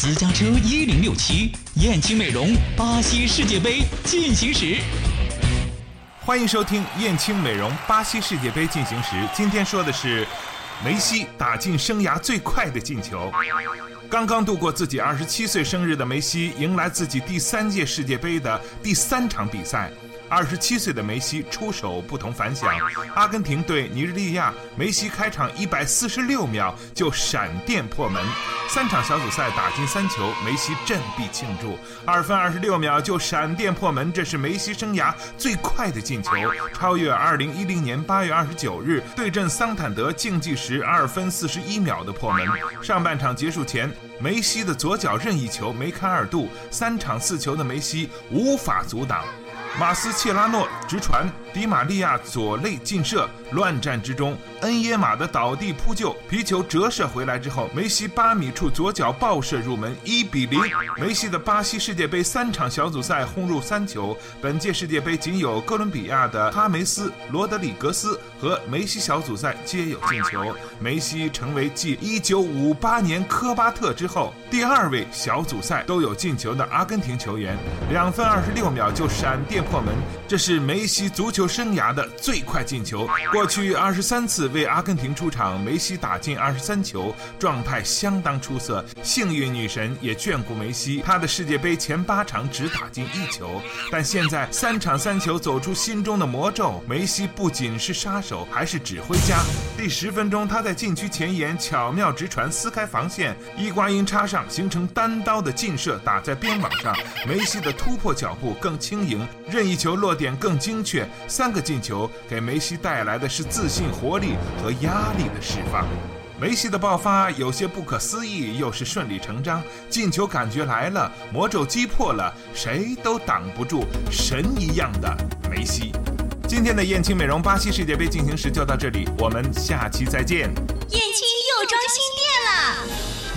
私家车一零六七，燕青美容，巴西世界杯进行时。欢迎收听燕青美容巴西世界杯进行时。今天说的是梅西打进生涯最快的进球。刚刚度过自己二十七岁生日的梅西，迎来自己第三届世界杯的第三场比赛。二十七岁的梅西出手不同凡响，阿根廷对尼日利亚，梅西开场一百四十六秒就闪电破门，三场小组赛打进三球，梅西振臂庆祝。二分二十六秒就闪电破门，这是梅西生涯最快的进球，超越二零一零年八月二十九日对阵桑坦德竞技时二分四十一秒的破门。上半场结束前，梅西的左脚任意球梅开二度，三场四球的梅西无法阻挡。马斯切拉诺直传，迪玛利亚左肋劲射，乱战之中，恩耶马的倒地扑救，皮球折射回来之后，梅西八米处左脚爆射入门，一比零。梅西的巴西世界杯三场小组赛轰入三球，本届世界杯仅有哥伦比亚的哈梅斯、罗德里格斯和梅西小组赛皆有进球。梅西成为继1958年科巴特之后第二位小组赛都有进球的阿根廷球员，两分二十六秒就闪电。破门，这是梅西足球球生涯的最快进球。过去二十三次为阿根廷出场，梅西打进二十三球，状态相当出色。幸运女神也眷顾梅西，他的世界杯前八场只打进一球，但现在三场三球走出心中的魔咒。梅西不仅是杀手，还是指挥家。第十分钟，他在禁区前沿巧妙直传，撕开防线，伊瓜因插上，形成单刀的劲射，打在边网上。梅西的突破脚步更轻盈。任意球落点更精确，三个进球给梅西带来的是自信、活力和压力的释放。梅西的爆发有些不可思议，又是顺理成章。进球感觉来了，魔咒击破了，谁都挡不住神一样的梅西。今天的燕青美容巴西世界杯进行时就到这里，我们下期再见。燕青。